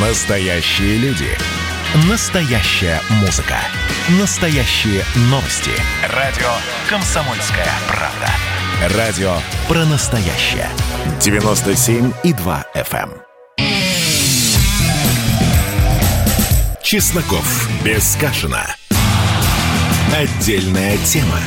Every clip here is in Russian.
Настоящие люди. Настоящая музыка. Настоящие новости. Радио «Комсомольская правда». Радио про настоящее. 97,2 FM. эм. Чесноков. Без Кашина. Отдельная тема.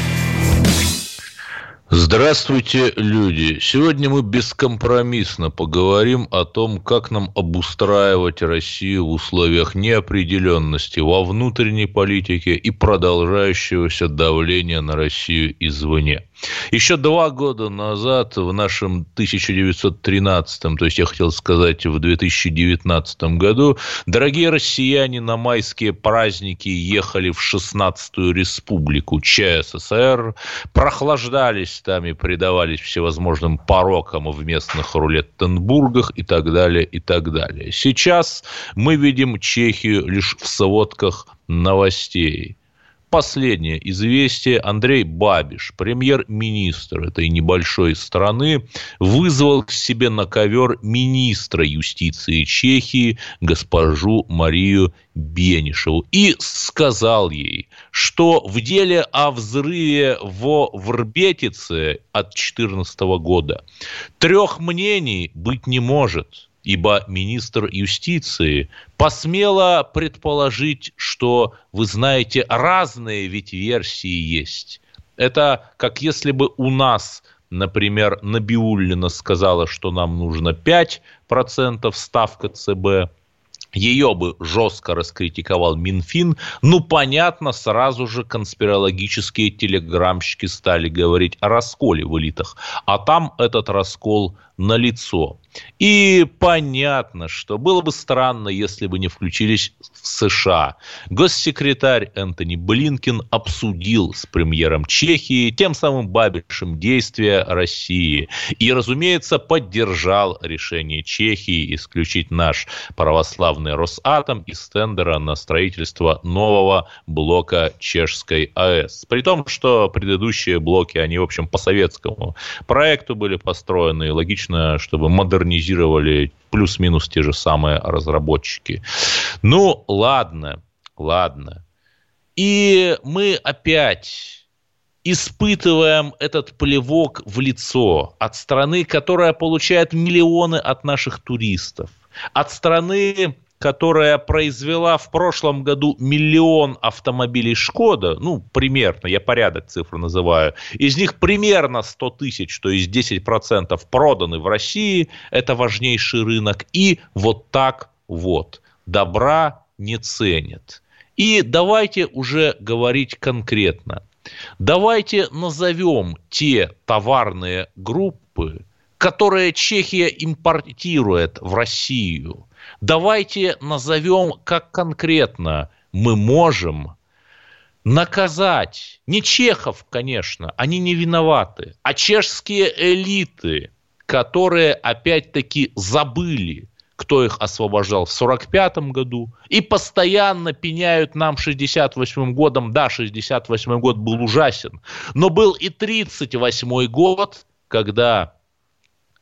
Здравствуйте, люди! Сегодня мы бескомпромиссно поговорим о том, как нам обустраивать Россию в условиях неопределенности во внутренней политике и продолжающегося давления на Россию извне. Еще два года назад, в нашем 1913, то есть я хотел сказать в 2019 году, дорогие россияне на майские праздники ехали в 16-ю республику ЧССР, прохлаждались там и предавались всевозможным порокам в местных рулеттенбургах и так далее, и так далее. Сейчас мы видим Чехию лишь в сводках новостей. Последнее известие. Андрей Бабиш, премьер-министр этой небольшой страны, вызвал к себе на ковер министра юстиции Чехии госпожу Марию Бенишеву и сказал ей, что в деле о взрыве во Врбетице от 2014 года трех мнений быть не может – ибо министр юстиции посмела предположить, что, вы знаете, разные ведь версии есть. Это как если бы у нас, например, Набиуллина сказала, что нам нужно 5% ставка ЦБ, ее бы жестко раскритиковал Минфин, ну, понятно, сразу же конспирологические телеграмщики стали говорить о расколе в элитах. А там этот раскол на лицо. И понятно, что было бы странно, если бы не включились в США. Госсекретарь Энтони Блинкин обсудил с премьером Чехии тем самым Бабишем действия России. И, разумеется, поддержал решение Чехии исключить наш православный Росатом из тендера на строительство нового блока чешской АЭС. При том, что предыдущие блоки, они, в общем, по советскому проекту были построены, и логично, чтобы модернизировали плюс-минус те же самые разработчики. Ну, ладно, ладно. И мы опять испытываем этот плевок в лицо от страны, которая получает миллионы от наших туристов, от страны, которая произвела в прошлом году миллион автомобилей «Шкода», ну, примерно, я порядок цифр называю, из них примерно 100 тысяч, то есть 10% проданы в России, это важнейший рынок, и вот так вот, добра не ценят. И давайте уже говорить конкретно. Давайте назовем те товарные группы, которые Чехия импортирует в Россию – Давайте назовем, как конкретно мы можем наказать не чехов, конечно, они не виноваты, а чешские элиты, которые опять-таки забыли, кто их освобождал в 1945 году, и постоянно пеняют нам 68 годом. Да, 68 год был ужасен, но был и 38 год, когда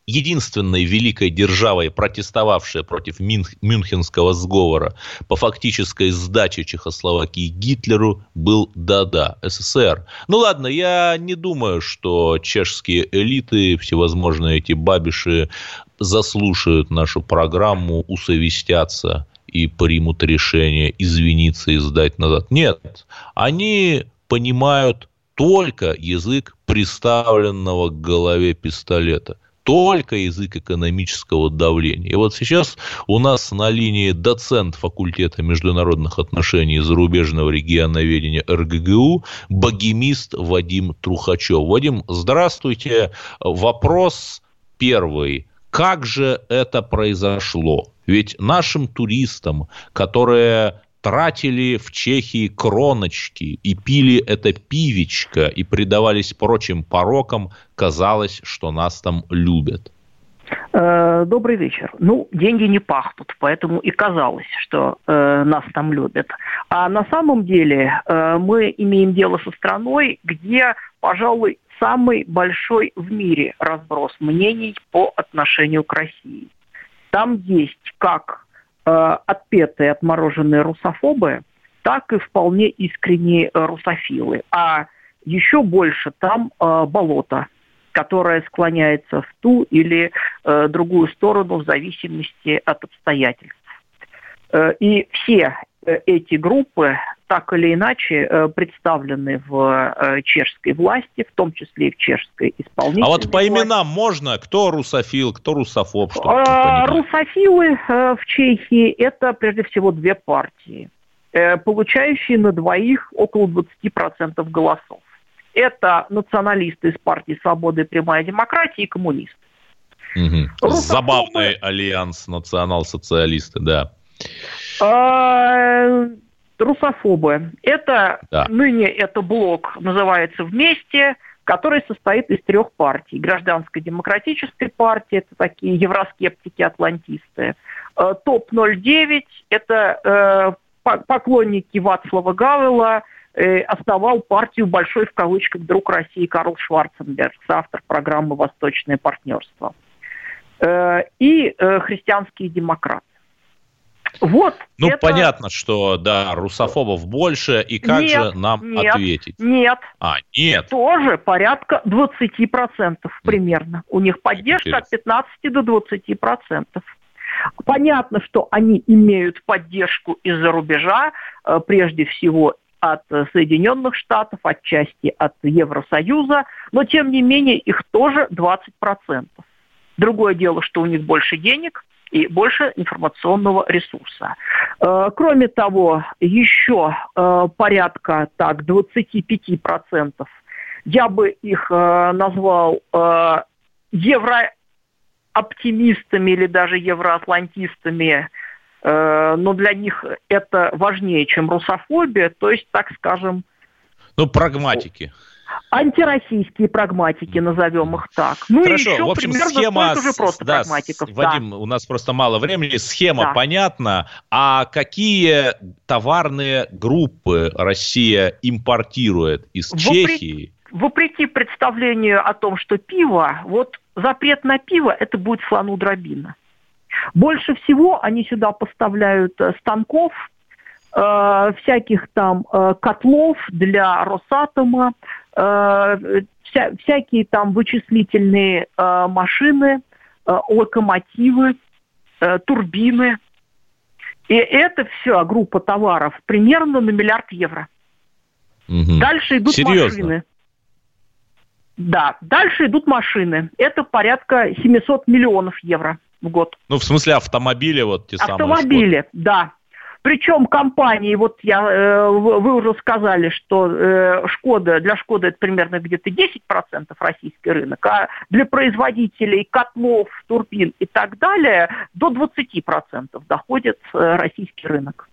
единственной великой державой, протестовавшей против Мюнхенского сговора по фактической сдаче Чехословакии Гитлеру, был да-да, СССР. Ну ладно, я не думаю, что чешские элиты, всевозможные эти бабиши, заслушают нашу программу, усовестятся и примут решение извиниться и сдать назад. Нет, они понимают только язык приставленного к голове пистолета – только язык экономического давления. И вот сейчас у нас на линии доцент факультета международных отношений и зарубежного регионоведения РГГУ, богемист Вадим Трухачев. Вадим, здравствуйте. Вопрос первый. Как же это произошло? Ведь нашим туристам, которые тратили в Чехии кроночки и пили это пивечко и предавались прочим порокам, казалось, что нас там любят. Э, добрый вечер. Ну, деньги не пахнут, поэтому и казалось, что э, нас там любят. А на самом деле э, мы имеем дело со страной, где, пожалуй, самый большой в мире разброс мнений по отношению к России. Там есть как отпетые, отмороженные русофобы, так и вполне искренние русофилы. А еще больше там болото, которое склоняется в ту или другую сторону в зависимости от обстоятельств. И все эти группы так или иначе э, представлены в э, чешской власти, в том числе и в чешской исполнительной А вот по власти. именам можно? Кто русофил, кто русофоб? Что а, русофилы э, в Чехии – это прежде всего две партии, получающие на двоих около 20% голосов. Это националисты из партии «Свобода и прямая демократия» и коммунисты. Угу. Русофобы... Забавный альянс национал-социалисты, да. А, русофобы. Это да. ныне это блок называется «Вместе», который состоит из трех партий. Гражданской демократической партии, это такие евроскептики-атлантисты. Э, ТОП-09, это э, поклонники Вацлава Гавела, э, основал партию «Большой» в кавычках «Друг России» Карл Шварценберг, автор программы «Восточное партнерство». И христианские демократы. Вот. Ну, это... понятно, что, да, русофобов больше, и как нет, же нам нет, ответить? Нет. А, нет. Тоже порядка 20% примерно. У них поддержка от 15 до 20%. Понятно, что они имеют поддержку из-за рубежа, э, прежде всего от Соединенных Штатов, отчасти от Евросоюза, но тем не менее их тоже 20%. Другое дело, что у них больше денег, и больше информационного ресурса. Э, кроме того, еще э, порядка так, 25%, я бы их э, назвал еврооптимистами или даже евроатлантистами, но для них это важнее, чем русофобия, то есть, так скажем... Ну, прагматики антироссийские прагматики, назовем их так. Ну Хорошо, и еще в общем, примерно схема, уже просто да, прагматиков. Вадим, да. у нас просто мало времени, схема да. понятна. А какие товарные группы Россия импортирует из Вопреки... Чехии? Вопреки представлению о том, что пиво, вот запрет на пиво, это будет слону дробина. Больше всего они сюда поставляют э, станков, э, всяких там э, котлов для Росатома, вся, всякие там вычислительные э, машины, э, локомотивы, э, турбины. И это все группа товаров примерно на миллиард евро. Угу. Дальше идут Серьезно? машины. Да, дальше идут машины. Это порядка 700 миллионов евро в год. Ну, в смысле автомобили вот те автомобили, самые. Автомобили, да. Причем компании, вот я, э, вы уже сказали, что э, Шкода, для Шкоды это примерно где-то 10% российский рынок, а для производителей котлов, турбин и так далее до 20% доходит э, российский рынок.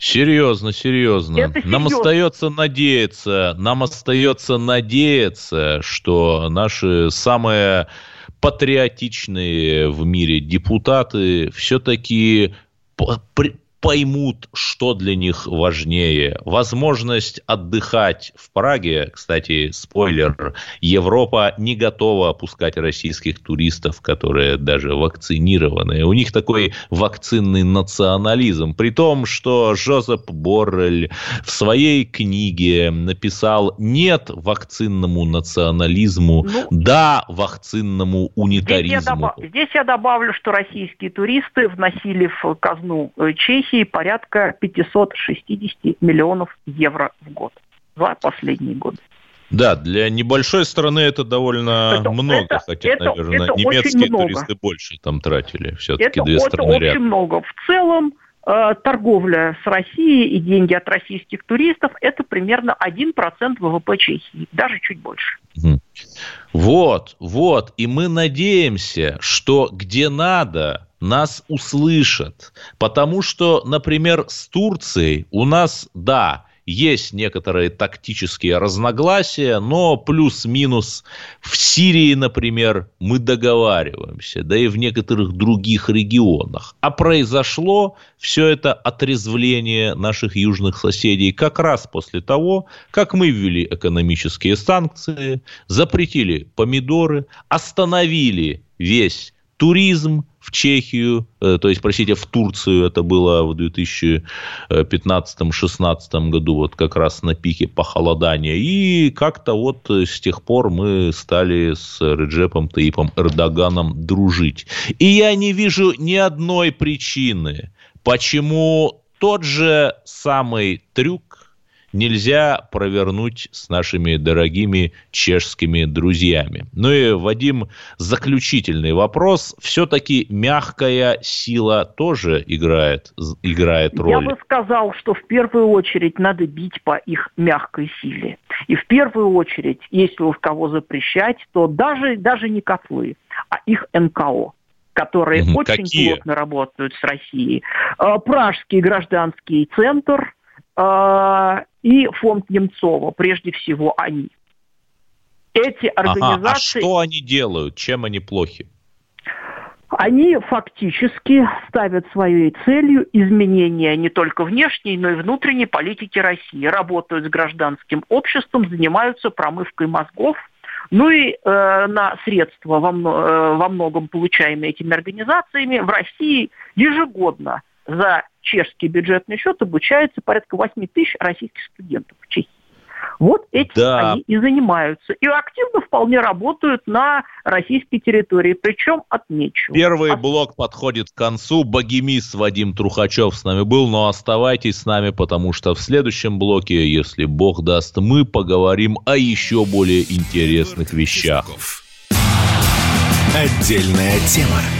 Серьезно, серьезно. Это серьезно. Нам остается надеяться, нам остается надеяться, что наши самые патриотичные в мире депутаты все-таки but, it поймут, что для них важнее. Возможность отдыхать в Праге, кстати, спойлер, Европа не готова опускать российских туристов, которые даже вакцинированы. У них такой вакцинный национализм. При том, что Жозеп Боррель в своей книге написал «нет вакцинному национализму, ну, да вакцинному унитаризму». Здесь я, добав... здесь я добавлю, что российские туристы вносили в казну э, Чехии Чехии порядка 560 миллионов евро в год за последние годы. Да, для небольшой страны это довольно это, много, это, хотя, это, наверное, это немецкие туристы больше там тратили. Все-таки это, две страны это очень много. В целом э, торговля с Россией и деньги от российских туристов – это примерно 1% ВВП Чехии, даже чуть больше. Вот, вот. И мы надеемся, что где надо, нас услышат. Потому что, например, с Турцией у нас, да, есть некоторые тактические разногласия, но плюс-минус в Сирии, например, мы договариваемся, да и в некоторых других регионах. А произошло все это отрезвление наших южных соседей как раз после того, как мы ввели экономические санкции, запретили помидоры, остановили весь туризм в Чехию, э, то есть, простите, в Турцию, это было в 2015-2016 году, вот как раз на пике похолодания. И как-то вот с тех пор мы стали с Реджепом Таипом Эрдоганом дружить. И я не вижу ни одной причины, почему тот же самый трюк нельзя провернуть с нашими дорогими чешскими друзьями. Ну и, Вадим, заключительный вопрос. Все-таки мягкая сила тоже играет, играет роль? Я бы сказал, что в первую очередь надо бить по их мягкой силе. И в первую очередь, если уж кого запрещать, то даже, даже не котлы, а их НКО которые угу, очень какие? плотно работают с Россией. А, Пражский гражданский центр, а, и фонд Немцова, прежде всего они. Эти организации... Ага, а что они делают? Чем они плохи? Они фактически ставят своей целью изменения не только внешней, но и внутренней политики России. Работают с гражданским обществом, занимаются промывкой мозгов, ну и э, на средства во, э, во многом получаемые этими организациями в России ежегодно за чешский бюджетный счет обучается порядка 8 тысяч российских студентов в Чехии. Вот этим да. они и занимаются. И активно вполне работают на российской территории. Причем отмечу. Первый От... блок подходит к концу. Богемист Вадим Трухачев с нами был. Но оставайтесь с нами, потому что в следующем блоке, если Бог даст, мы поговорим о еще более интересных вещах. Отдельная тема.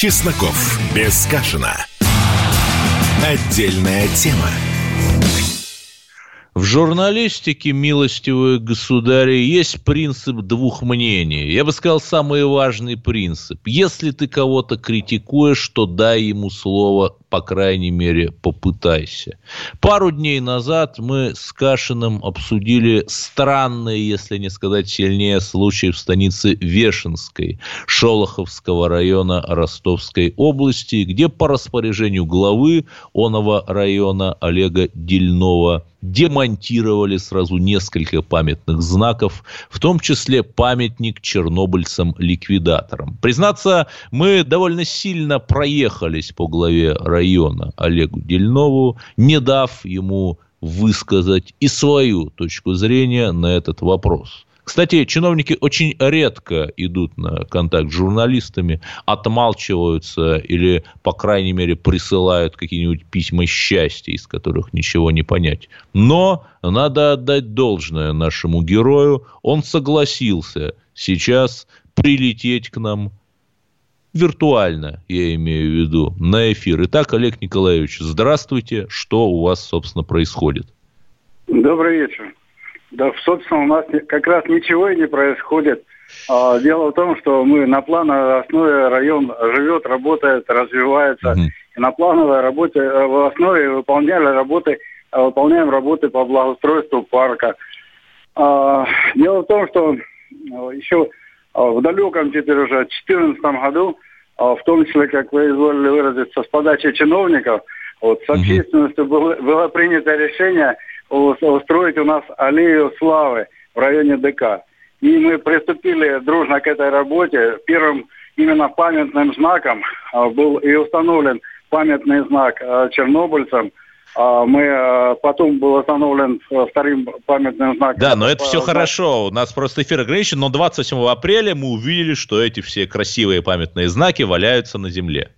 Чесноков. Без Кашина. Отдельная тема. В журналистике, милостивые государи, есть принцип двух мнений. Я бы сказал, самый важный принцип. Если ты кого-то критикуешь, то дай ему слово по крайней мере, попытайся. Пару дней назад мы с Кашиным обсудили странные, если не сказать сильнее, случаи в станице Вешенской Шолоховского района Ростовской области, где по распоряжению главы оного района Олега Дельнова демонтировали сразу несколько памятных знаков, в том числе памятник чернобыльцам-ликвидаторам. Признаться, мы довольно сильно проехались по главе района района Олегу Дельнову, не дав ему высказать и свою точку зрения на этот вопрос. Кстати, чиновники очень редко идут на контакт с журналистами, отмалчиваются или, по крайней мере, присылают какие-нибудь письма счастья, из которых ничего не понять. Но надо отдать должное нашему герою. Он согласился сейчас прилететь к нам виртуально, я имею в виду, на эфир. Итак, Олег Николаевич, здравствуйте. Что у вас, собственно, происходит? Добрый вечер. Да, собственно, у нас как раз ничего и не происходит. А, дело в том, что мы на плановой основе район живет, работает, развивается. Угу. И на плановой работе э, в основе выполняли работы, э, выполняем работы по благоустройству парка. А, дело в том, что э, еще в далеком теперь уже 2014 году в том числе, как вы изволили выразиться, с подачи чиновников, вот, с общественностью было, было принято решение устроить у нас аллею славы в районе ДК. И мы приступили дружно к этой работе. Первым именно памятным знаком а, был и установлен памятный знак а, чернобыльцам – а мы э, потом был установлен э, вторым памятным знаком. Да, но это все хорошо. У нас просто эфир ограничен, но 27 апреля мы увидели, что эти все красивые памятные знаки валяются на земле.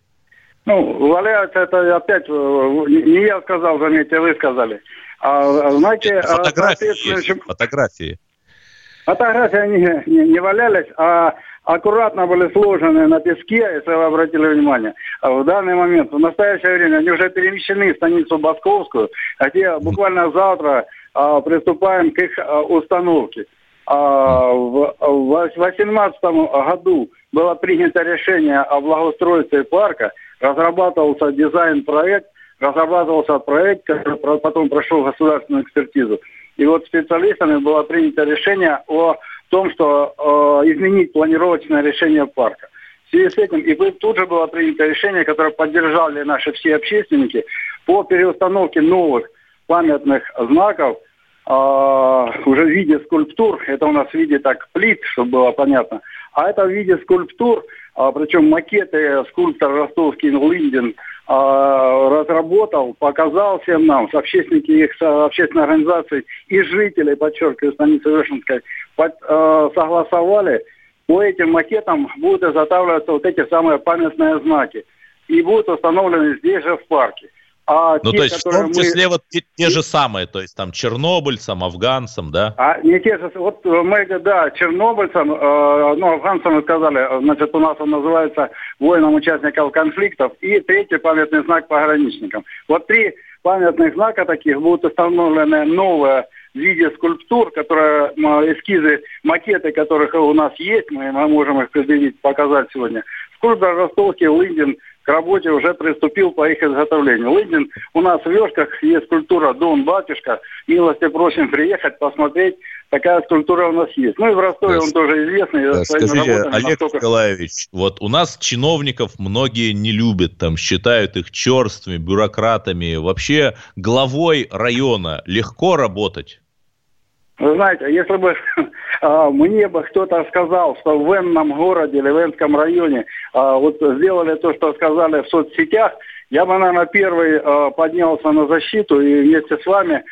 Ну, валяются, это опять э, не я сказал, заметьте, вы сказали. А знаки... Фотографии есть, фотографии. Фотографии они не, не валялись, а аккуратно были сложены на песке, если вы обратили внимание. А в данный момент, в настоящее время, они уже перемещены в станицу Басковскую, где буквально завтра а, приступаем к их а, установке. А, в 2018 году было принято решение о благоустройстве парка, разрабатывался дизайн-проект, разрабатывался проект, который потом прошел государственную экспертизу. И вот специалистами было принято решение о том, что э, изменить планировочное решение парка. В связи с этим, и тут же было принято решение, которое поддержали наши все общественники, по переустановке новых памятных знаков – а, уже в виде скульптур, это у нас в виде так плит, чтобы было понятно, а это в виде скульптур, а, причем макеты скульптор ростовский Линдин а, разработал, показал всем нам, с общественники их с общественной организацией и жителей, подчеркиваю, станицы Вешенской, под, а, согласовали, по этим макетам будут изготавливаться вот эти самые памятные знаки и будут установлены здесь же в парке. А ну, те, то есть в том числе мы... вот те, те же самые, то есть там чернобыльцам, афганцам, да? А не те же, вот мы, да, чернобыльцам, э, ну, афганцам мы сказали, значит, у нас он называется воинам участников конфликтов, и третий памятный знак пограничникам. Вот три памятных знака таких будут установлены новые в виде скульптур, которые, эскизы, макеты которых у нас есть, мы, мы можем их предъявить, показать сегодня. Скульптор ростовский Лындин – к работе уже приступил по их изготовлению. Лыдин у нас в Вешках есть скульптура «Дон Батюшка». Милости просим приехать, посмотреть. Такая скульптура у нас есть. Ну и в Ростове да, он тоже известный. Да, скажите, Олег настолько... Николаевич, вот у нас чиновников многие не любят, там считают их черствыми, бюрократами. Вообще главой района легко работать? Вы знаете, если бы а, мне бы кто-то сказал, что в энном городе или в энском районе а, вот сделали то, что сказали в соцсетях, я бы, наверное, первый а, поднялся на защиту и вместе с вами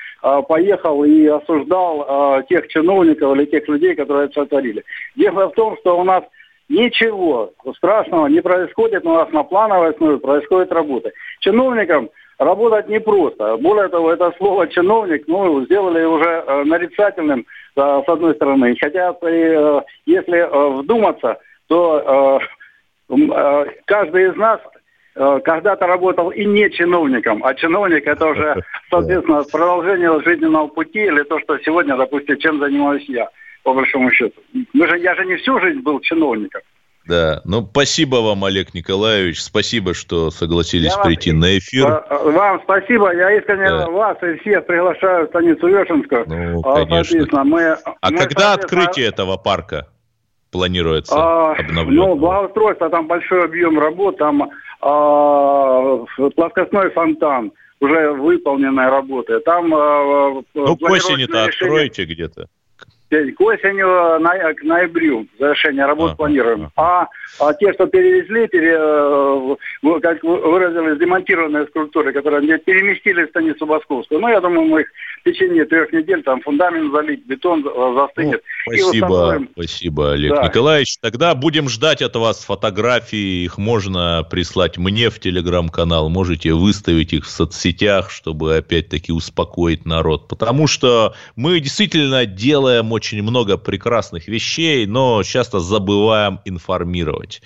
поехал и осуждал тех чиновников или тех людей, которые это сотворили. Дело в том, что у нас ничего страшного не происходит, у нас на плановой основе происходит работа. Чиновникам работать непросто. Более того, это слово чиновник, ну, сделали уже э, нарицательным э, с одной стороны. Хотя, э, если э, вдуматься, то э, э, каждый из нас э, когда-то работал и не чиновником, а чиновник это уже, соответственно, продолжение жизненного пути или то, что сегодня, допустим, чем занимаюсь я, по большому счету. Мы же, я же не всю жизнь был чиновником. Да, ну спасибо вам, Олег Николаевич, спасибо, что согласились я прийти вам, на эфир. Вам спасибо, я искренне да. вас и всех приглашаю в станицу Вешенскую. Ну, а, конечно. Мы, а мы, когда открытие этого парка планируется а, обновлять? Ну, благоустройство, там большой объем работ, там плоскостной фонтан, уже выполненная работа. Там, а, ну, к осени-то откроете где-то к осени, на, к ноябрю завершение работ а, планируем. А, а те, что перевезли, пере, э, как выразились, демонтированные скульптуры, которые переместили в станицу Московскую, ну, я думаю, мы их в течение трех недель там фундамент залить, бетон застынет. Ну, спасибо, спасибо, Олег да. Николаевич. Тогда будем ждать от вас фотографии, их можно прислать мне в телеграм-канал, можете выставить их в соцсетях, чтобы опять-таки успокоить народ, потому что мы действительно делаем очень много прекрасных вещей, но часто забываем информировать.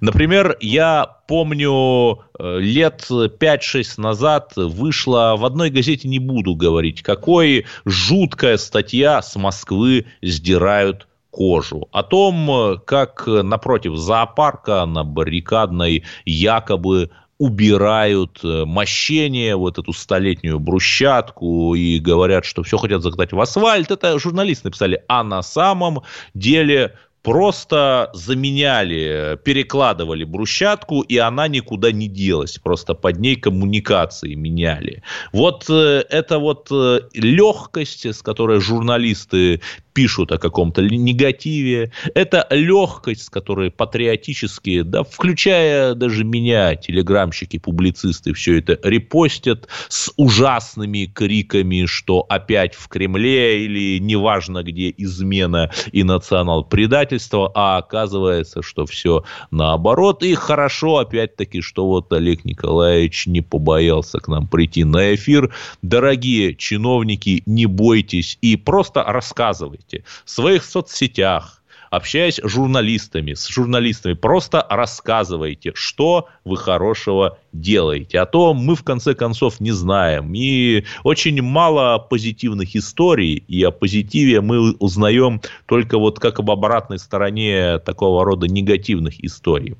Например, я помню, э, лет 5-6 назад вышла в одной газете, не буду говорить, какой жуткая статья с Москвы сдирают кожу. О том, как напротив зоопарка на баррикадной якобы убирают э, мощение, вот эту столетнюю брусчатку и говорят, что все хотят закатать в асфальт. Это журналисты написали. А на самом деле просто заменяли, перекладывали брусчатку, и она никуда не делась. Просто под ней коммуникации меняли. Вот э, это вот э, легкость, с которой журналисты пишут о каком-то негативе. Это легкость, с которой патриотические, да, включая даже меня, телеграмщики, публицисты, все это репостят с ужасными криками, что опять в Кремле или неважно где измена и национал-предательство, а оказывается, что все наоборот. И хорошо, опять-таки, что вот Олег Николаевич не побоялся к нам прийти на эфир. Дорогие чиновники, не бойтесь и просто рассказывайте ВКонтакте, в своих соцсетях, общаясь с журналистами, с журналистами, просто рассказывайте, что вы хорошего делаете. А то мы, в конце концов, не знаем. И очень мало позитивных историй, и о позитиве мы узнаем только вот как об обратной стороне такого рода негативных историй.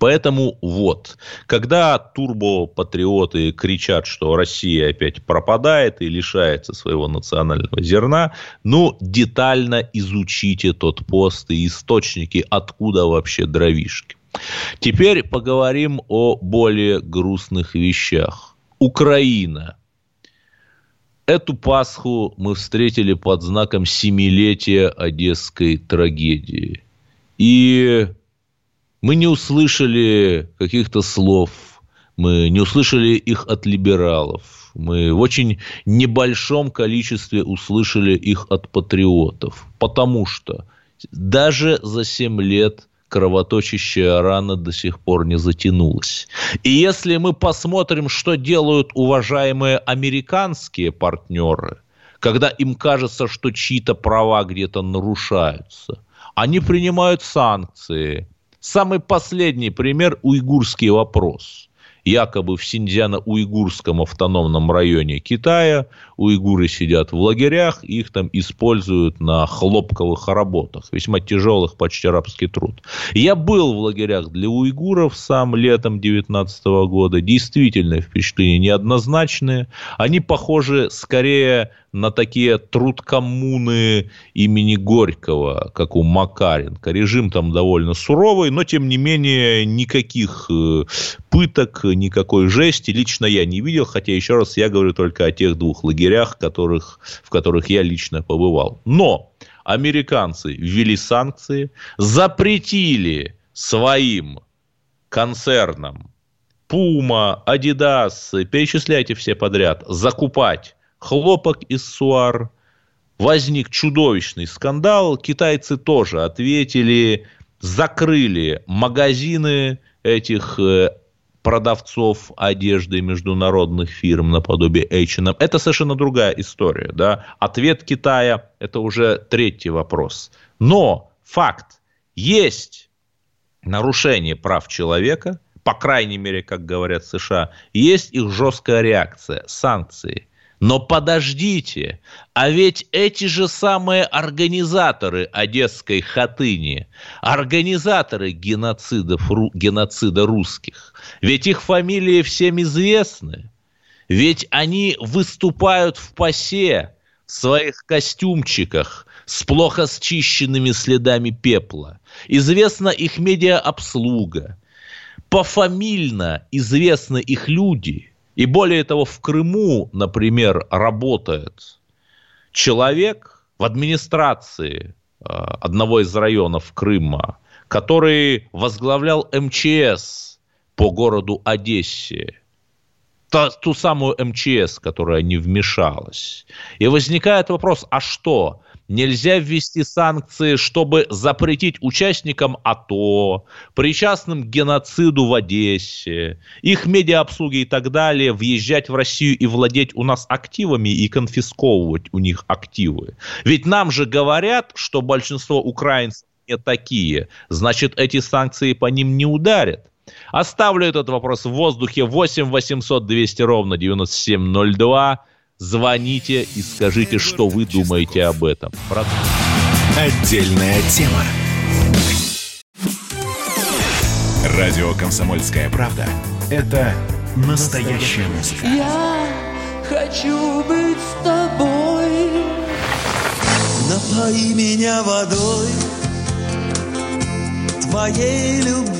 Поэтому вот, когда турбопатриоты кричат, что Россия опять пропадает и лишается своего национального зерна, ну, детально изучите тот пост и источники, откуда вообще дровишки. Теперь поговорим о более грустных вещах. Украина. Эту Пасху мы встретили под знаком семилетия Одесской трагедии. И мы не услышали каких-то слов, мы не услышали их от либералов, мы в очень небольшом количестве услышали их от патриотов, потому что даже за 7 лет кровоточащая рана до сих пор не затянулась. И если мы посмотрим, что делают уважаемые американские партнеры, когда им кажется, что чьи-то права где-то нарушаются, они принимают санкции, Самый последний пример – уйгурский вопрос. Якобы в Синьцзяно-Уйгурском автономном районе Китая уйгуры сидят в лагерях, их там используют на хлопковых работах, весьма тяжелых, почти рабский труд. Я был в лагерях для уйгуров сам летом 19 года, действительно впечатления неоднозначные, они похожи скорее на такие труд коммуны имени Горького, как у Макаренко. Режим там довольно суровый, но тем не менее никаких э, пыток, никакой жести лично я не видел, хотя еще раз я говорю только о тех двух лагерях, которых, в которых я лично побывал. Но американцы ввели санкции, запретили своим концернам Пума, Адидас, перечисляйте все подряд, закупать хлопок из суар, возник чудовищный скандал, китайцы тоже ответили, закрыли магазины этих э, продавцов одежды международных фирм наподобие H&M. Это совершенно другая история. Да? Ответ Китая – это уже третий вопрос. Но факт, есть нарушение прав человека, по крайней мере, как говорят США, есть их жесткая реакция, санкции. Но подождите, а ведь эти же самые организаторы Одесской хатыни, организаторы геноцидов, геноцида русских, ведь их фамилии всем известны. Ведь они выступают в ПАСЕ в своих костюмчиках с плохо счищенными следами пепла. Известна их медиаобслуга. Пофамильно известны их люди – и более того, в Крыму, например, работает человек в администрации э, одного из районов Крыма, который возглавлял МЧС по городу Одессе, ту, ту самую МЧС, которая не вмешалась. И возникает вопрос, а что? Нельзя ввести санкции, чтобы запретить участникам АТО, причастным к геноциду в Одессе, их медиаобслуги и так далее, въезжать в Россию и владеть у нас активами и конфисковывать у них активы. Ведь нам же говорят, что большинство украинцев не такие, значит эти санкции по ним не ударят. Оставлю этот вопрос в воздухе. 8 800 200 ровно 9702. Звоните и скажите, что вы думаете об этом. Отдельная тема. Радио «Комсомольская правда» — это настоящая музыка. Я хочу быть с тобой. Напои меня водой твоей любви.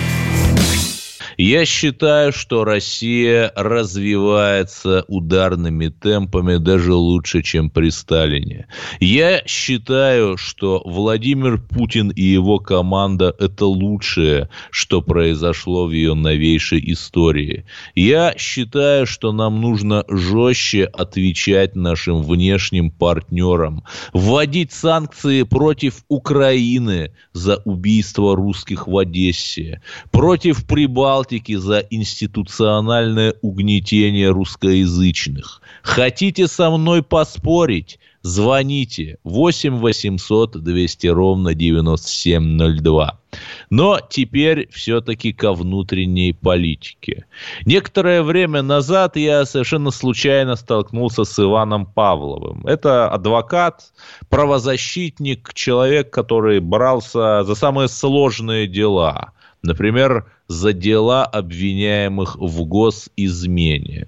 Я считаю, что Россия развивается ударными темпами даже лучше, чем при Сталине. Я считаю, что Владимир Путин и его команда – это лучшее, что произошло в ее новейшей истории. Я считаю, что нам нужно жестче отвечать нашим внешним партнерам, вводить санкции против Украины за убийство русских в Одессе, против Прибалтики за институциональное угнетение русскоязычных. Хотите со мной поспорить? Звоните 8 800 200 ровно 9702. Но теперь все-таки ко внутренней политике. Некоторое время назад я совершенно случайно столкнулся с Иваном Павловым. Это адвокат, правозащитник, человек, который брался за самые сложные дела. Например, за дела обвиняемых в госизмене.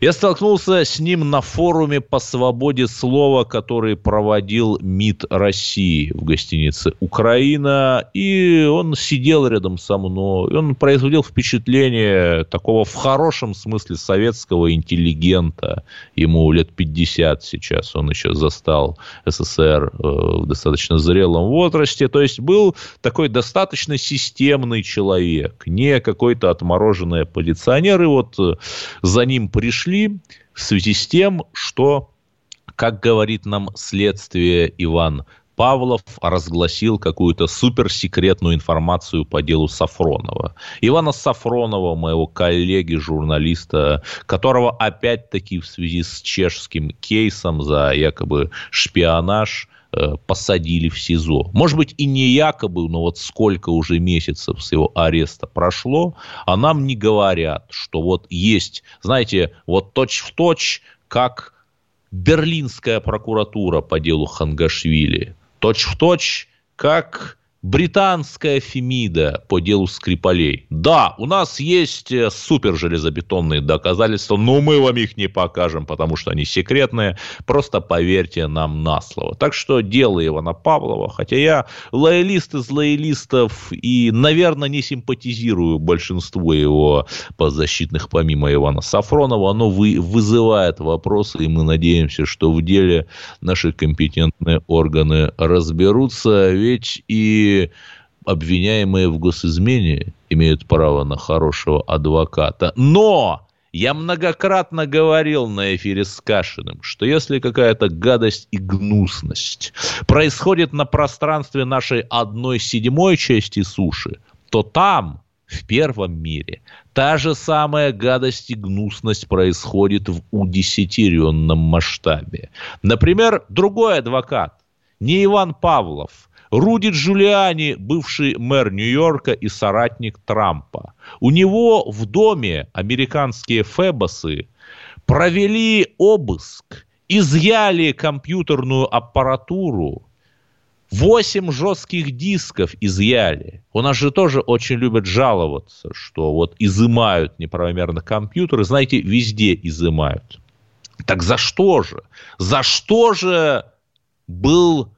Я столкнулся с ним на форуме по свободе слова, который проводил МИД России в гостинице «Украина». И он сидел рядом со мной. Он производил впечатление такого в хорошем смысле советского интеллигента. Ему лет 50 сейчас. Он еще застал СССР э, в достаточно зрелом возрасте. То есть был такой достаточно системный человек. Не какой-то отмороженный оппозиционер. И вот э, за ним пришли пришли в связи с тем, что, как говорит нам следствие Иван Павлов разгласил какую-то суперсекретную информацию по делу Сафронова. Ивана Сафронова, моего коллеги, журналиста, которого опять-таки в связи с чешским кейсом за якобы шпионаж посадили в СИЗО. Может быть, и не якобы, но вот сколько уже месяцев с его ареста прошло, а нам не говорят, что вот есть, знаете, вот точь-в-точь, как Берлинская прокуратура по делу Хангашвили – точь-в-точь, как британская Фемида по делу Скрипалей. Да, у нас есть э, супер железобетонные доказательства, но мы вам их не покажем, потому что они секретные. Просто поверьте нам на слово. Так что дело Ивана Павлова, хотя я лоялист из лоялистов и, наверное, не симпатизирую большинству его подзащитных, помимо Ивана Сафронова, оно вы, вызывает вопросы, и мы надеемся, что в деле наши компетентные органы разберутся, ведь и обвиняемые в госизмене имеют право на хорошего адвоката. Но я многократно говорил на эфире с Кашиным, что если какая-то гадость и гнусность происходит на пространстве нашей одной седьмой части суши, то там, в первом мире, та же самая гадость и гнусность происходит в удесятеренном масштабе. Например, другой адвокат, не Иван Павлов – Руди Джулиани, бывший мэр Нью-Йорка и соратник Трампа. У него в доме американские фебосы провели обыск, изъяли компьютерную аппаратуру, Восемь жестких дисков изъяли. У нас же тоже очень любят жаловаться, что вот изымают неправомерно компьютеры. Знаете, везде изымают. Так за что же? За что же был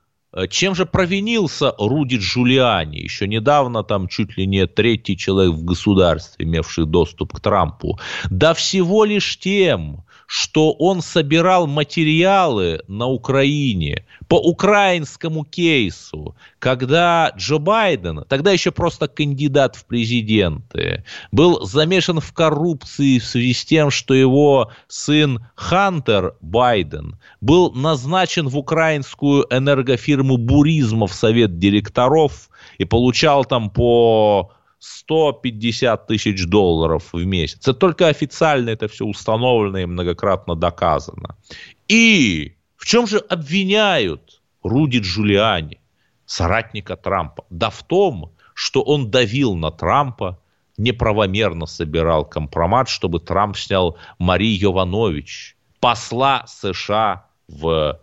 чем же провинился Руди Джулиани? Еще недавно там чуть ли не третий человек в государстве, имевший доступ к Трампу. Да всего лишь тем, что он собирал материалы на Украине по украинскому кейсу, когда Джо Байден, тогда еще просто кандидат в президенты, был замешан в коррупции в связи с тем, что его сын Хантер Байден был назначен в украинскую энергофирму Буризма в совет директоров и получал там по 150 тысяч долларов в месяц. Это только официально это все установлено и многократно доказано. И в чем же обвиняют Руди Джулиани, соратника Трампа? Да в том, что он давил на Трампа, неправомерно собирал компромат, чтобы Трамп снял Мари Йованович, посла США в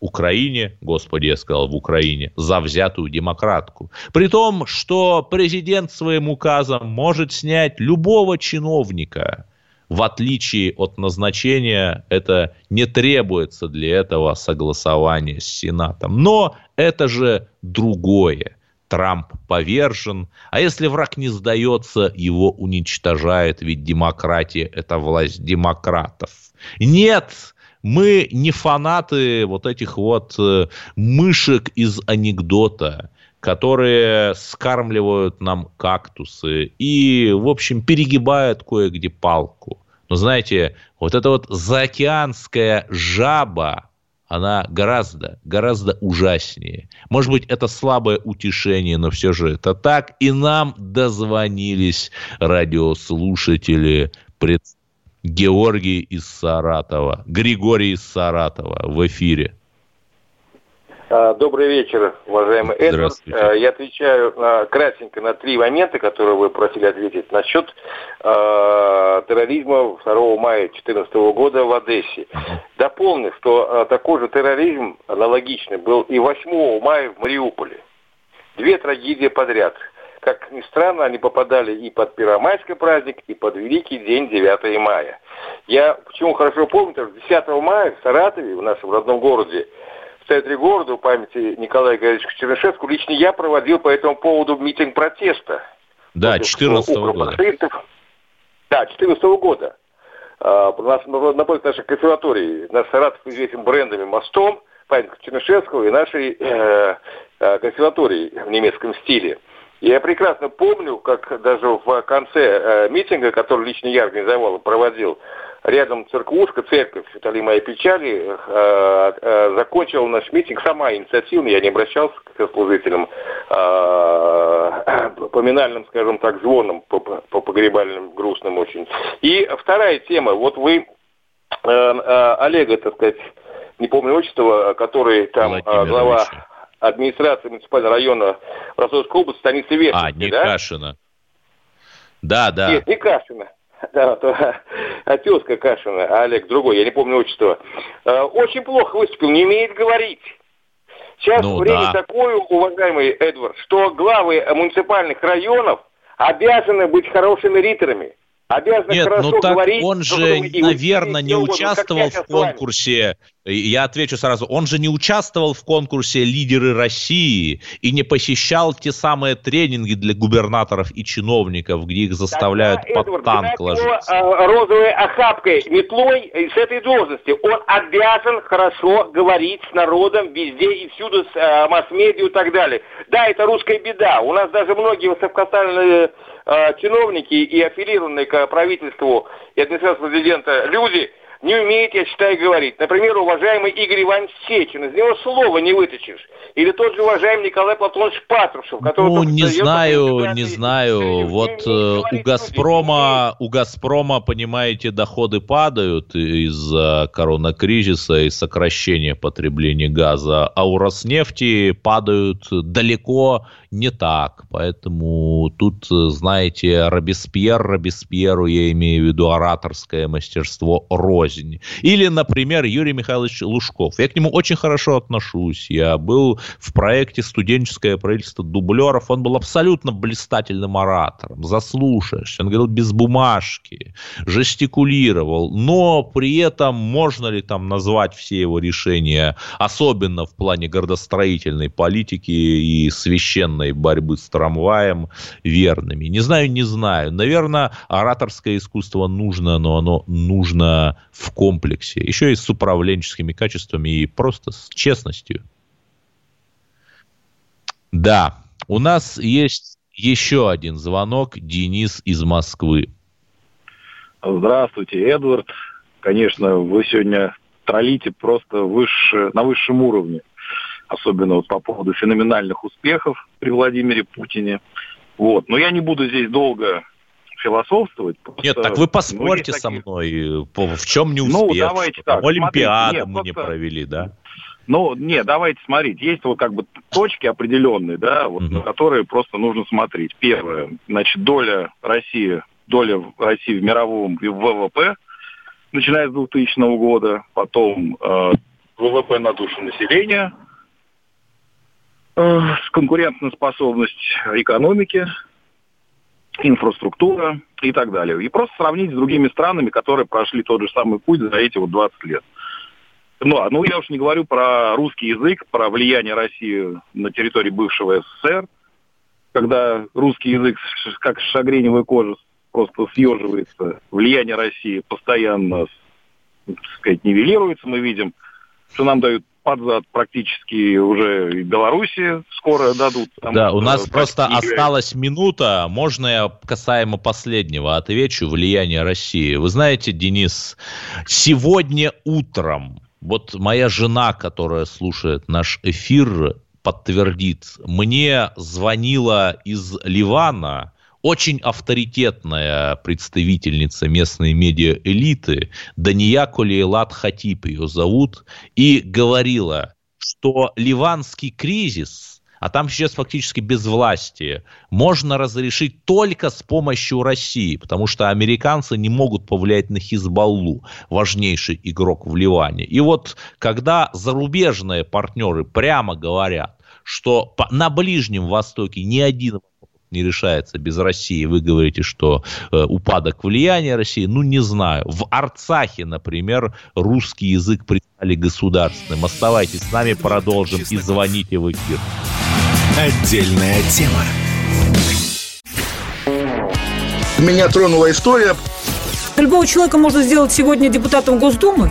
Украине, господи, я сказал, в Украине, за взятую демократку. При том, что президент своим указом может снять любого чиновника, в отличие от назначения, это не требуется для этого согласования с Сенатом. Но это же другое. Трамп повержен. А если враг не сдается, его уничтожает, ведь демократия – это власть демократов. Нет, мы не фанаты вот этих вот э, мышек из анекдота, которые скармливают нам кактусы и, в общем, перегибают кое-где палку. Но знаете, вот эта вот заокеанская жаба, она гораздо, гораздо ужаснее. Может быть, это слабое утешение, но все же это так. И нам дозвонились радиослушатели, пред... Георгий из Саратова, Григорий из Саратова в эфире. А, добрый вечер, уважаемый Эдвард. А, я отвечаю на, кратенько на три момента, которые вы просили ответить. Насчет э, терроризма 2 мая 2014 года в Одессе. Дополню, что э, такой же терроризм аналогичный был и 8 мая в Мариуполе. Две трагедии подряд. Как ни странно, они попадали и под Первомайский праздник, и под Великий день 9 мая. Я почему хорошо помню, что 10 мая в Саратове, в нашем родном городе, в центре города у памяти Николая Григорьевича Чернышевского, лично я проводил по этому поводу митинг протеста. Да, 14 -го года. Да, 14 -го года. У нас напротив нашей консерватории, наш Саратов известен брендами «Мостом», памятник Чернышевского и нашей э, э, консерватории в немецком стиле. Я прекрасно помню, как даже в конце э, митинга, который лично я организовал проводил, рядом церквушка, церковь «Утоли моей печали», э, э, закончил наш митинг. Сама инициативно, я не обращался к служителям, э, поминальным, скажем так, звоном, по, по погребальным, грустным очень. И вторая тема, вот вы, э, э, Олега, так сказать, не помню отчество, который там э, глава администрации муниципального района Ростовской области станицы Вешенской, А, не да? Кашина. Да, да. Нет, не Кашина. Да, то, а тезка Кашина, а Олег другой, я не помню отчество. Э, очень плохо выступил, не умеет говорить. Сейчас ну, время да. такое, уважаемый Эдвард, что главы муниципальных районов обязаны быть хорошими риторами обязаны Нет, хорошо ну так говорить, он же, наверное, не участвовал в конкурсе. Я отвечу сразу, он же не участвовал в конкурсе «Лидеры России» и не посещал те самые тренинги для губернаторов и чиновников, где их заставляют Тогда, под Эдвард, танк ложиться. Его, э, розовой охапкой, метлой с этой должности. Он обязан хорошо говорить с народом везде и всюду с э, масс-медиа и так далее. Да, это русская беда. У нас даже многие высокопоставленные э, чиновники и аффилированные к правительству и администрации президента люди не умеет, я считаю, говорить. Например, уважаемый Игорь Иванович Сечин, из него слова не вытащишь. Или тот же уважаемый Николай Платонович Патрушев, который... Ну, не знаю, не знаю. Вот э, у «Газпрома», у «Газпрома», понимаете, доходы падают из-за коронакризиса и сокращения потребления газа, а у «Роснефти» падают далеко не так. Поэтому тут, знаете, Робеспьер, Робеспьеру, я имею в виду ораторское мастерство, рознь. Или, например, Юрий Михайлович Лужков. Я к нему очень хорошо отношусь. Я был в проекте «Студенческое правительство дублеров». Он был абсолютно блистательным оратором. Заслушаешься. Он говорил без бумажки, жестикулировал. Но при этом можно ли там назвать все его решения, особенно в плане городостроительной политики и священной борьбы с трамваем верными. Не знаю, не знаю. Наверное, ораторское искусство нужно, но оно нужно в комплексе. Еще и с управленческими качествами и просто с честностью. Да, у нас есть еще один звонок. Денис из Москвы. Здравствуйте, Эдвард. Конечно, вы сегодня троллите просто выше, на высшем уровне особенно вот по поводу феноменальных успехов при Владимире Путине. Вот. Но я не буду здесь долго философствовать. Нет, так вы поспорьте ну, со таких... мной, в чем не успех. Ну, давайте так. Олимпиады мы просто... не провели, да? Ну, не, давайте смотреть. Есть вот как бы точки определенные, да, вот, угу. на которые просто нужно смотреть. Первое, значит, доля России, доля России в мировом ВВП, начиная с 2000 года, потом э, ВВП на душу населения, Э, конкурентоспособность экономики, инфраструктура и так далее. И просто сравнить с другими странами, которые прошли тот же самый путь за эти вот 20 лет. Ну, а, ну, я уж не говорю про русский язык, про влияние России на территории бывшего СССР, когда русский язык как шагреневая кожа просто съеживается, влияние России постоянно, так сказать, нивелируется, мы видим, что нам дают под зад практически уже и Беларуси скоро дадут. Да, у нас просто России... осталась минута. Можно я касаемо последнего отвечу влияние России? Вы знаете, Денис, сегодня утром вот моя жена, которая слушает наш эфир, подтвердит. Мне звонила из Ливана очень авторитетная представительница местной медиа-элиты, Дания Колейлат Хатип ее зовут, и говорила, что ливанский кризис, а там сейчас фактически безвластие, можно разрешить только с помощью России, потому что американцы не могут повлиять на Хизбаллу, важнейший игрок в Ливане. И вот когда зарубежные партнеры прямо говорят, что на Ближнем Востоке ни один не решается без России. Вы говорите, что э, упадок влияния России. Ну, не знаю. В Арцахе, например, русский язык признали государственным. Оставайтесь с нами, продолжим и звоните в эфир. Отдельная тема. Меня тронула история. Любого человека можно сделать сегодня депутатом Госдумы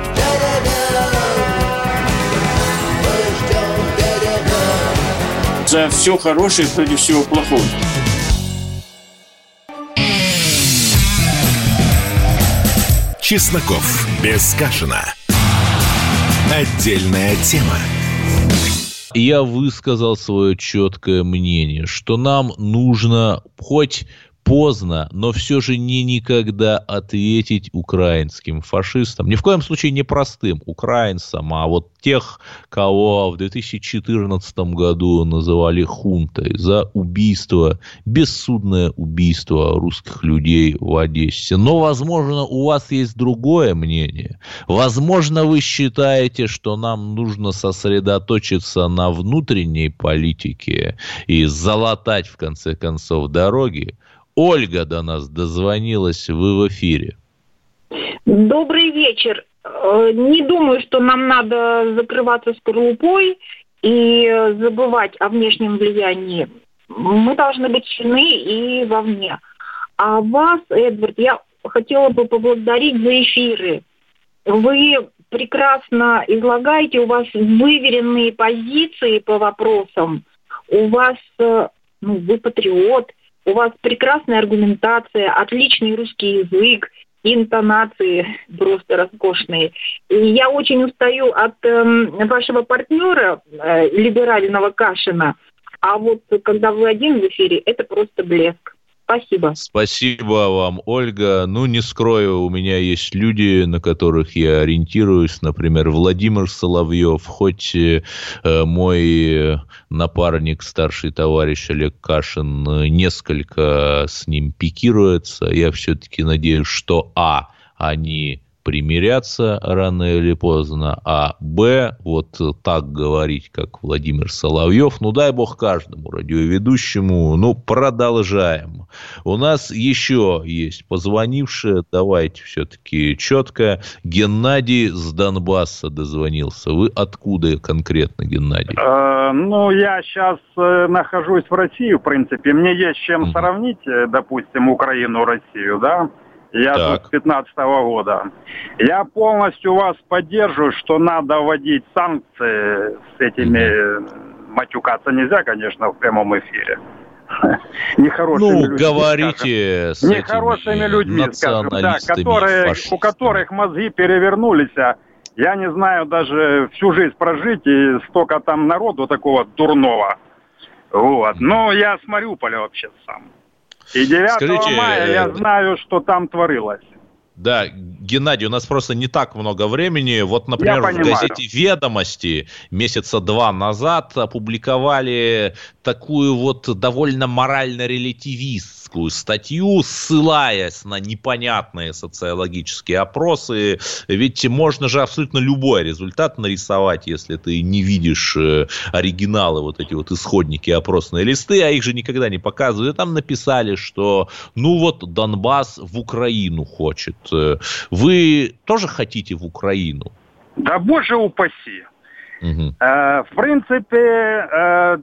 За все хорошее против всего плохого. Чесноков. Без Кашина. Отдельная тема. Я высказал свое четкое мнение, что нам нужно хоть поздно, но все же не никогда ответить украинским фашистам. Ни в коем случае не простым украинцам, а вот тех, кого в 2014 году называли хунтой за убийство, бессудное убийство русских людей в Одессе. Но, возможно, у вас есть другое мнение. Возможно, вы считаете, что нам нужно сосредоточиться на внутренней политике и залатать, в конце концов, дороги. Ольга до нас дозвонилась, вы в эфире. Добрый вечер. Э, не думаю, что нам надо закрываться скорлупой и забывать о внешнем влиянии. Мы должны быть сильны и вовне. А вас, Эдвард, я хотела бы поблагодарить за эфиры. Вы прекрасно излагаете, у вас выверенные позиции по вопросам, у вас, э, ну, вы патриот, у вас прекрасная аргументация, отличный русский язык, интонации просто роскошные. И я очень устаю от э, вашего партнера, э, либерального Кашина. А вот когда вы один в эфире, это просто блеск. Спасибо. Спасибо вам, Ольга. Ну, не скрою, у меня есть люди, на которых я ориентируюсь. Например, Владимир Соловьев. Хоть э, мой напарник, старший товарищ Олег Кашин, несколько с ним пикируется, я все-таки надеюсь, что А, они примиряться рано или поздно, а Б, вот так говорить, как Владимир Соловьев, ну дай бог каждому радиоведущему, ну продолжаем. У нас еще есть позвонившие, давайте все-таки четко. Геннадий с Донбасса дозвонился. Вы откуда конкретно, Геннадий? Э, ну, я сейчас э, нахожусь в России, в принципе. Мне есть чем угу. сравнить, э, допустим, Украину, Россию, да? Я так. тут с 15 -го года. Я полностью вас поддерживаю, что надо вводить санкции с этими... Матюкаться нельзя, конечно, в прямом эфире. Нехорошими ну, людьми. говорите скажем. с Нехорошими людьми, скажем, да, которые, у которых мозги перевернулись. А я не знаю даже всю жизнь прожить, и столько там народу такого дурного. Вот. Но я с Мариуполя вообще сам. И 9 Скажите, мая я э, знаю, что там творилось. Да, Геннадий, у нас просто не так много времени. Вот, например, в газете «Ведомости» месяца два назад опубликовали такую вот довольно морально-релятивистскую статью, ссылаясь на непонятные социологические опросы. Ведь можно же абсолютно любой результат нарисовать, если ты не видишь э, оригиналы, вот эти вот исходники, опросные листы, а их же никогда не показывают. И там написали, что ну вот Донбасс в Украину хочет. Э, вы тоже хотите в Украину? Да боже упаси. Угу. Э, в принципе, э,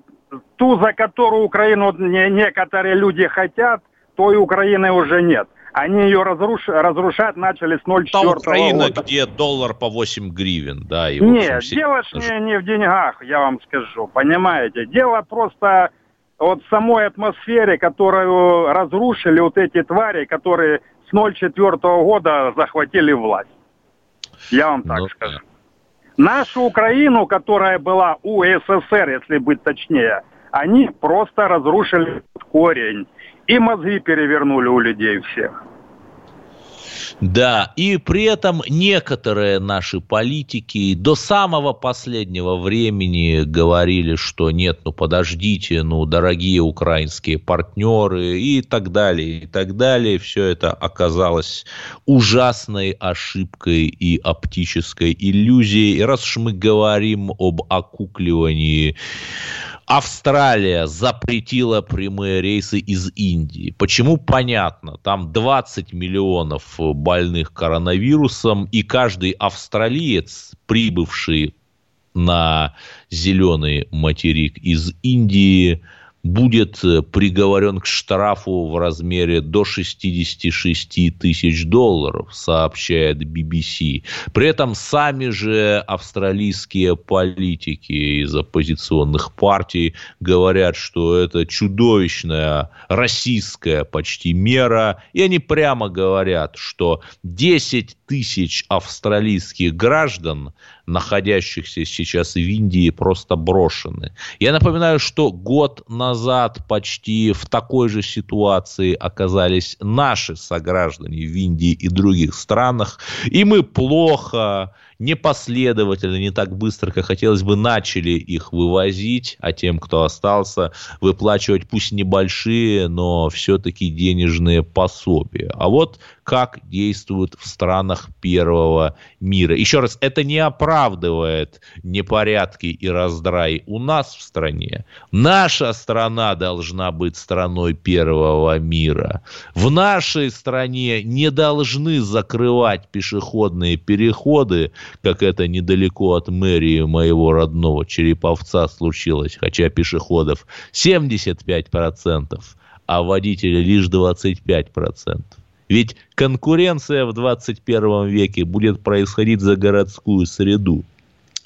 ту, за которую Украину не, некоторые люди хотят, той Украины уже нет. Они ее разруш... разрушать начали с 0,4 Та Украина, года. где доллар по 8 гривен, да? И, Нет, общем, дело не, не в деньгах, я вам скажу, понимаете. Дело просто вот в самой атмосфере, которую разрушили вот эти твари, которые с 0,4 года захватили власть. Я вам так ну, скажу. Нашу Украину, которая была у СССР, если быть точнее, они просто разрушили корень и мозги перевернули у людей всех. Да, и при этом некоторые наши политики до самого последнего времени говорили, что нет, ну подождите, ну дорогие украинские партнеры и так далее, и так далее. Все это оказалось ужасной ошибкой и оптической иллюзией. И раз уж мы говорим об окукливании Австралия запретила прямые рейсы из Индии. Почему? Понятно. Там 20 миллионов больных коронавирусом, и каждый австралиец, прибывший на зеленый материк из Индии, будет э, приговорен к штрафу в размере до 66 тысяч долларов, сообщает BBC. При этом сами же австралийские политики из оппозиционных партий говорят, что это чудовищная российская почти мера, и они прямо говорят, что 10 тысяч австралийских граждан находящихся сейчас в Индии, просто брошены. Я напоминаю, что год назад почти в такой же ситуации оказались наши сограждане в Индии и других странах, и мы плохо непоследовательно, не так быстро, как хотелось бы, начали их вывозить, а тем, кто остался, выплачивать пусть небольшие, но все-таки денежные пособия. А вот как действуют в странах первого мира. Еще раз, это не оправдывает непорядки и раздрай у нас в стране. Наша страна должна быть страной первого мира. В нашей стране не должны закрывать пешеходные переходы, как это недалеко от мэрии моего родного Череповца случилось, хотя пешеходов 75%, а водителей лишь 25%. Ведь конкуренция в 21 веке будет происходить за городскую среду.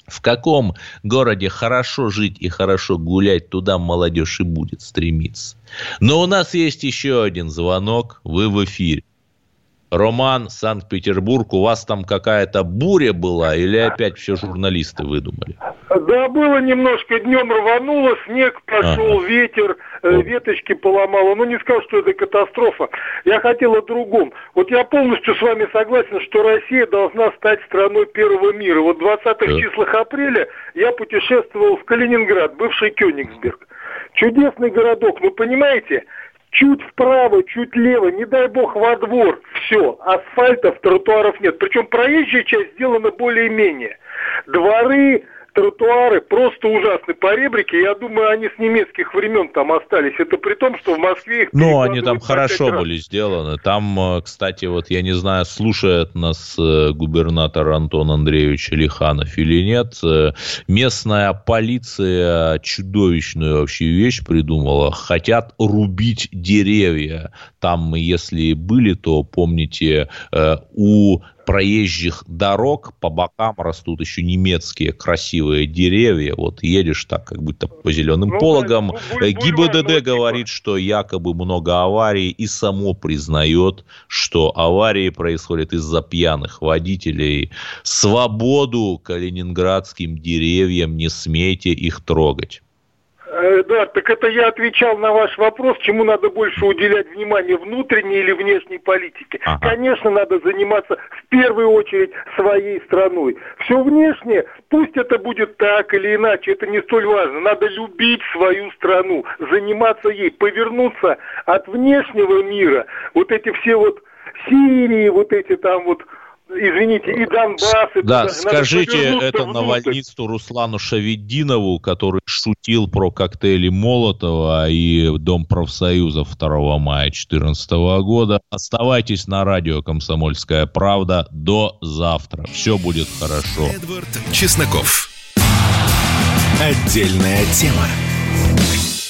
В каком городе хорошо жить и хорошо гулять, туда молодежь и будет стремиться. Но у нас есть еще один звонок, вы в эфире. Роман, Санкт-Петербург, у вас там какая-то буря была или опять все журналисты выдумали? Да, было немножко, днем рвануло, снег пошел, ага. ветер, э, веточки поломало. Ну, не скажу, что это катастрофа. Я хотел о другом. Вот я полностью с вами согласен, что Россия должна стать страной первого мира. Вот в 20-х да. числах апреля я путешествовал в Калининград, бывший Кёнигсберг. Чудесный городок, ну, понимаете? Чуть вправо, чуть лево, не дай бог во двор, все, асфальтов, тротуаров нет. Причем проезжая часть сделана более-менее. Дворы, тротуары просто ужасны по ребрике. Я думаю, они с немецких времен там остались. Это при том, что в Москве их Ну, они там хорошо раз. были сделаны. Там, э, кстати, вот я не знаю, слушает нас э, губернатор Антон Андреевич Лиханов или нет. Э, местная полиция чудовищную вообще вещь придумала. Хотят рубить деревья. Там, если были, то помните, у проезжих дорог по бокам растут еще немецкие красивые деревья. Вот едешь так, как будто по зеленым ну, пологам. Ну, ГИБДД говорит, что якобы много аварий и само признает, что аварии происходят из-за пьяных водителей. Свободу калининградским деревьям, не смейте их трогать. Э, да, так это я отвечал на ваш вопрос, чему надо больше уделять внимание, внутренней или внешней политике. Ага. Конечно, надо заниматься в первую очередь своей страной. Все внешнее, пусть это будет так или иначе, это не столь важно. Надо любить свою страну, заниматься ей, повернуться от внешнего мира. Вот эти все вот Сирии, вот эти там вот извините, и Донбасс. И да, скажите это навальнисту Руслану Шавединову, который шутил про коктейли Молотова и Дом профсоюза 2 мая 2014 года. Оставайтесь на радио «Комсомольская правда» до завтра. Все будет хорошо. Эдвард Чесноков. Отдельная тема.